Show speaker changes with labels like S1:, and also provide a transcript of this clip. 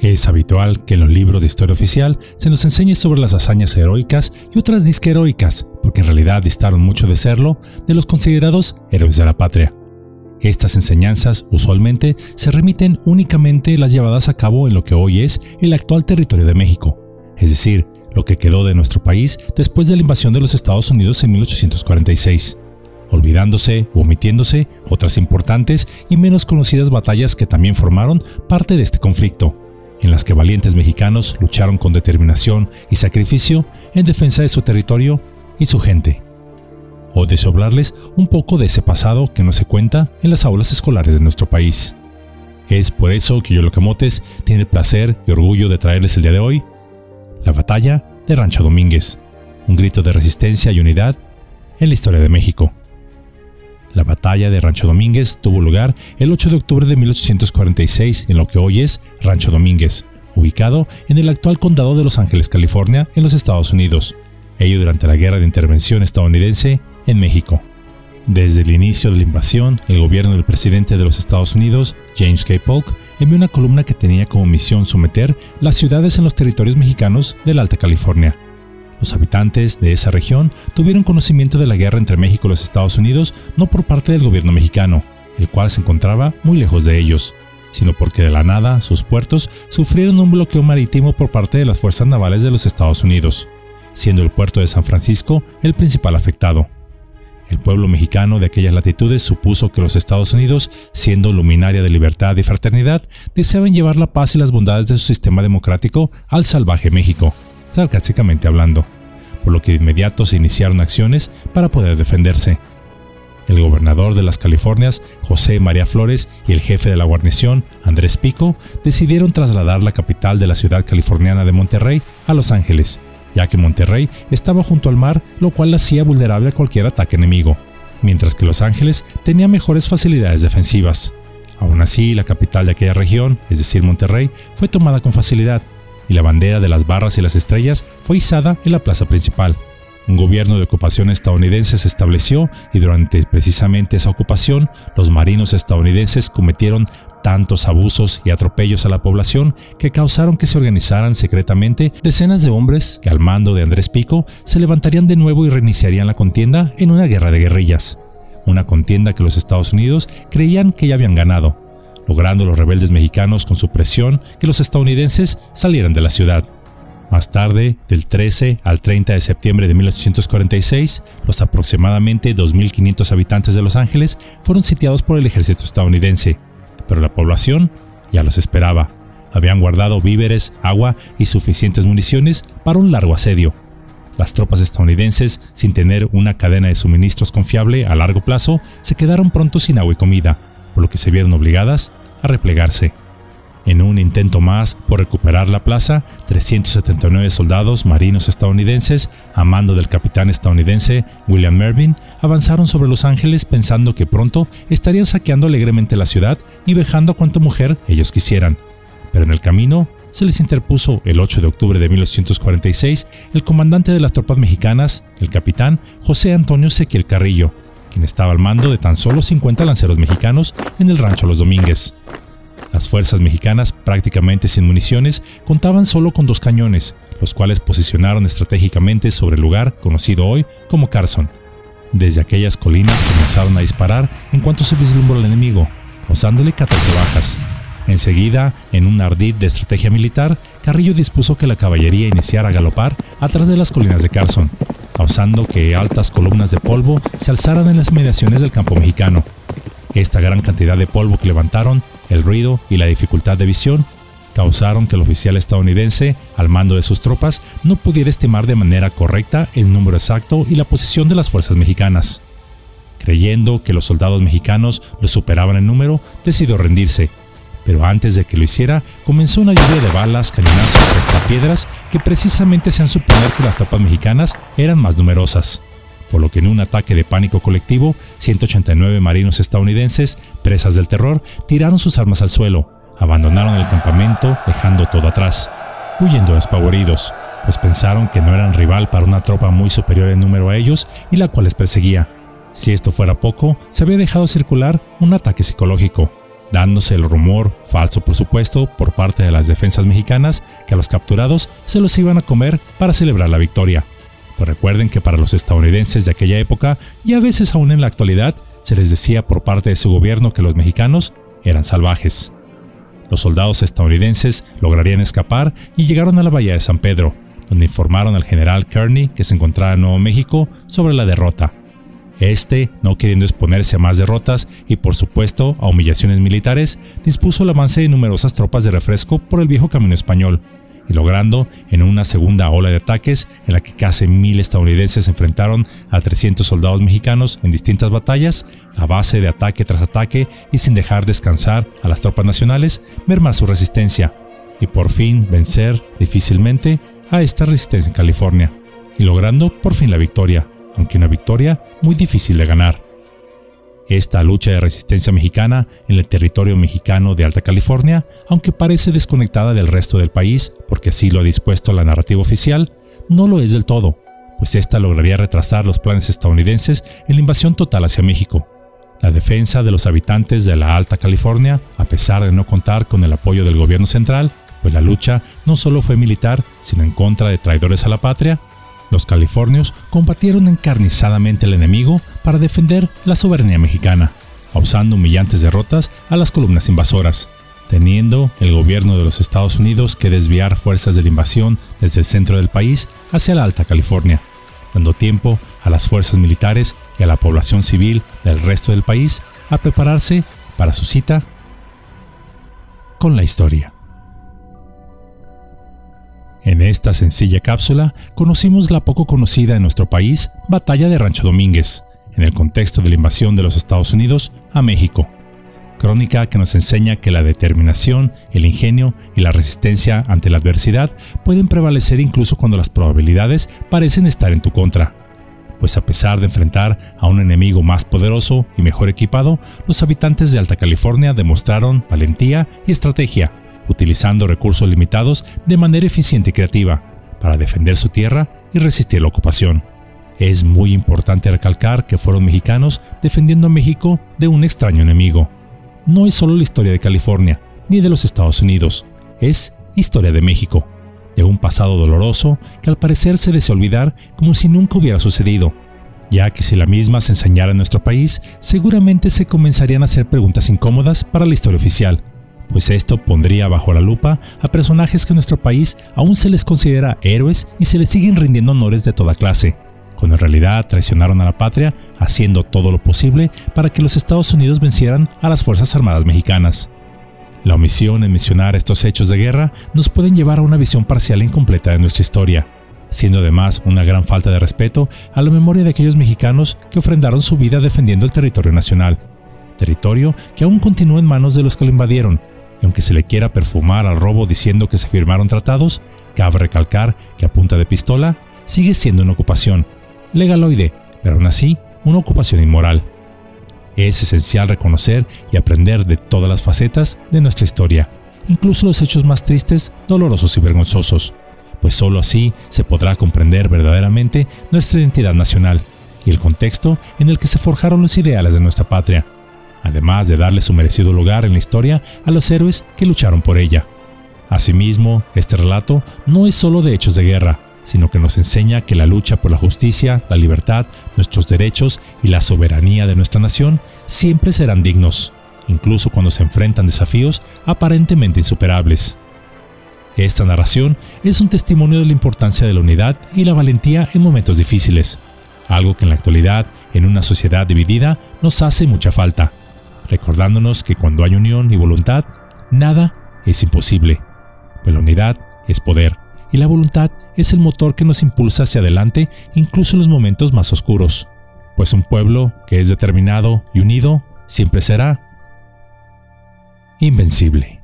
S1: Es habitual que en los libros de historia oficial se nos enseñe sobre las hazañas heroicas y otras disque heroicas, porque en realidad distaron mucho de serlo, de los considerados héroes de la patria. Estas enseñanzas usualmente se remiten únicamente las llevadas a cabo en lo que hoy es el actual territorio de México, es decir, lo que quedó de nuestro país después de la invasión de los Estados Unidos en 1846, olvidándose o omitiéndose otras importantes y menos conocidas batallas que también formaron parte de este conflicto, en las que valientes mexicanos lucharon con determinación y sacrificio en defensa de su territorio y su gente. O deseo hablarles un poco de ese pasado que no se cuenta en las aulas escolares de nuestro país. Es por eso que Yolo Camotes tiene el placer y orgullo de traerles el día de hoy la batalla de Rancho Domínguez, un grito de resistencia y unidad en la historia de México. La batalla de Rancho Domínguez tuvo lugar el 8 de octubre de 1846 en lo que hoy es Rancho Domínguez, ubicado en el actual condado de Los Ángeles, California, en los Estados Unidos, ello durante la Guerra de Intervención estadounidense en México. Desde el inicio de la invasión, el gobierno del presidente de los Estados Unidos, James K. Polk, envió una columna que tenía como misión someter las ciudades en los territorios mexicanos de la Alta California, los habitantes de esa región tuvieron conocimiento de la guerra entre México y los Estados Unidos no por parte del gobierno mexicano, el cual se encontraba muy lejos de ellos, sino porque de la nada sus puertos sufrieron un bloqueo marítimo por parte de las fuerzas navales de los Estados Unidos, siendo el puerto de San Francisco el principal afectado. El pueblo mexicano de aquellas latitudes supuso que los Estados Unidos, siendo luminaria de libertad y fraternidad, deseaban llevar la paz y las bondades de su sistema democrático al salvaje México, sarcásticamente hablando, por lo que de inmediato se iniciaron acciones para poder defenderse. El gobernador de las Californias, José María Flores, y el jefe de la guarnición, Andrés Pico, decidieron trasladar la capital de la ciudad californiana de Monterrey a Los Ángeles, ya que Monterrey estaba junto al mar, lo cual la hacía vulnerable a cualquier ataque enemigo, mientras que Los Ángeles tenía mejores facilidades defensivas. Aún así, la capital de aquella región, es decir, Monterrey, fue tomada con facilidad, y la bandera de las barras y las estrellas fue izada en la plaza principal. Un gobierno de ocupación estadounidense se estableció y durante precisamente esa ocupación los marinos estadounidenses cometieron tantos abusos y atropellos a la población que causaron que se organizaran secretamente decenas de hombres que al mando de Andrés Pico se levantarían de nuevo y reiniciarían la contienda en una guerra de guerrillas. Una contienda que los Estados Unidos creían que ya habían ganado, logrando los rebeldes mexicanos con su presión que los estadounidenses salieran de la ciudad. Más tarde, del 13 al 30 de septiembre de 1846, los aproximadamente 2.500 habitantes de Los Ángeles fueron sitiados por el ejército estadounidense, pero la población ya los esperaba. Habían guardado víveres, agua y suficientes municiones para un largo asedio. Las tropas estadounidenses, sin tener una cadena de suministros confiable a largo plazo, se quedaron pronto sin agua y comida, por lo que se vieron obligadas a replegarse. En un intento más por recuperar la plaza, 379 soldados marinos estadounidenses, a mando del capitán estadounidense William Mervyn, avanzaron sobre Los Ángeles pensando que pronto estarían saqueando alegremente la ciudad y vejando a cuanta mujer ellos quisieran. Pero en el camino se les interpuso el 8 de octubre de 1846 el comandante de las tropas mexicanas, el capitán José Antonio Sequiel Carrillo, quien estaba al mando de tan solo 50 lanceros mexicanos en el rancho Los Domínguez. Las fuerzas mexicanas, prácticamente sin municiones, contaban solo con dos cañones, los cuales posicionaron estratégicamente sobre el lugar conocido hoy como Carson. Desde aquellas colinas comenzaron a disparar en cuanto se vislumbró el enemigo, causándole 14 bajas. Enseguida, en un ardid de estrategia militar, Carrillo dispuso que la caballería iniciara a galopar atrás de las colinas de Carson, causando que altas columnas de polvo se alzaran en las inmediaciones del campo mexicano. Esta gran cantidad de polvo que levantaron, el ruido y la dificultad de visión causaron que el oficial estadounidense, al mando de sus tropas, no pudiera estimar de manera correcta el número exacto y la posición de las fuerzas mexicanas. Creyendo que los soldados mexicanos lo superaban en número, decidió rendirse pero antes de que lo hiciera, comenzó una lluvia de balas, cañonazos y hasta piedras que precisamente hacían suponer que las tropas mexicanas eran más numerosas. Por lo que en un ataque de pánico colectivo, 189 marinos estadounidenses, presas del terror, tiraron sus armas al suelo, abandonaron el campamento dejando todo atrás, huyendo despavoridos, pues pensaron que no eran rival para una tropa muy superior en número a ellos y la cual les perseguía. Si esto fuera poco, se había dejado circular un ataque psicológico, dándose el rumor, falso por supuesto, por parte de las defensas mexicanas, que a los capturados se los iban a comer para celebrar la victoria. Pues recuerden que para los estadounidenses de aquella época, y a veces aún en la actualidad, se les decía por parte de su gobierno que los mexicanos eran salvajes. Los soldados estadounidenses lograrían escapar y llegaron a la bahía de San Pedro, donde informaron al general Kearney, que se encontraba en Nuevo México, sobre la derrota. Este, no queriendo exponerse a más derrotas y por supuesto a humillaciones militares, dispuso el avance de numerosas tropas de refresco por el viejo camino español, y logrando, en una segunda ola de ataques, en la que casi mil estadounidenses enfrentaron a 300 soldados mexicanos en distintas batallas, a base de ataque tras ataque y sin dejar descansar a las tropas nacionales, mermar su resistencia, y por fin vencer, difícilmente, a esta resistencia en California, y logrando por fin la victoria, aunque una victoria muy difícil de ganar. Esta lucha de resistencia mexicana en el territorio mexicano de Alta California, aunque parece desconectada del resto del país, porque así lo ha dispuesto la narrativa oficial, no lo es del todo, pues esta lograría retrasar los planes estadounidenses en la invasión total hacia México. La defensa de los habitantes de la Alta California, a pesar de no contar con el apoyo del gobierno central, pues la lucha no solo fue militar, sino en contra de traidores a la patria, los californios combatieron encarnizadamente al enemigo para defender la soberanía mexicana, causando humillantes derrotas a las columnas invasoras, teniendo el gobierno de los Estados Unidos que desviar fuerzas de la invasión desde el centro del país hacia la Alta California, dando tiempo a las fuerzas militares y a la población civil del resto del país a prepararse para su cita con la historia. En esta sencilla cápsula conocimos la poco conocida en nuestro país Batalla de Rancho Domínguez, en el contexto de la invasión de los Estados Unidos a México. Crónica que nos enseña que la determinación, el ingenio y la resistencia ante la adversidad pueden prevalecer incluso cuando las probabilidades parecen estar en tu contra. Pues a pesar de enfrentar a un enemigo más poderoso y mejor equipado, los habitantes de Alta California demostraron valentía y estrategia utilizando recursos limitados de manera eficiente y creativa para defender su tierra y resistir la ocupación. Es muy importante recalcar que fueron mexicanos defendiendo a México de un extraño enemigo. No es solo la historia de California, ni de los Estados Unidos, es historia de México, de un pasado doloroso que al parecer se desea olvidar como si nunca hubiera sucedido, ya que si la misma se enseñara en nuestro país, seguramente se comenzarían a hacer preguntas incómodas para la historia oficial, pues esto pondría bajo la lupa a personajes que en nuestro país aún se les considera héroes y se les siguen rindiendo honores de toda clase, cuando en realidad traicionaron a la patria haciendo todo lo posible para que los Estados Unidos vencieran a las Fuerzas Armadas mexicanas. La omisión en mencionar estos hechos de guerra nos pueden llevar a una visión parcial e incompleta de nuestra historia, siendo además una gran falta de respeto a la memoria de aquellos mexicanos que ofrendaron su vida defendiendo el territorio nacional, territorio que aún continúa en manos de los que lo invadieron aunque se le quiera perfumar al robo diciendo que se firmaron tratados, cabe recalcar que a punta de pistola sigue siendo una ocupación, legaloide, pero aún así una ocupación inmoral. Es esencial reconocer y aprender de todas las facetas de nuestra historia, incluso los hechos más tristes, dolorosos y vergonzosos, pues sólo así se podrá comprender verdaderamente nuestra identidad nacional y el contexto en el que se forjaron los ideales de nuestra patria además de darle su merecido lugar en la historia a los héroes que lucharon por ella. Asimismo, este relato no es solo de hechos de guerra, sino que nos enseña que la lucha por la justicia, la libertad, nuestros derechos y la soberanía de nuestra nación siempre serán dignos, incluso cuando se enfrentan desafíos aparentemente insuperables. Esta narración es un testimonio de la importancia de la unidad y la valentía en momentos difíciles, algo que en la actualidad, en una sociedad dividida, nos hace mucha falta recordándonos que cuando hay unión y voluntad, nada es imposible. Pues la unidad es poder y la voluntad es el motor que nos impulsa hacia adelante incluso en los momentos más oscuros. Pues un pueblo que es determinado y unido siempre será invencible.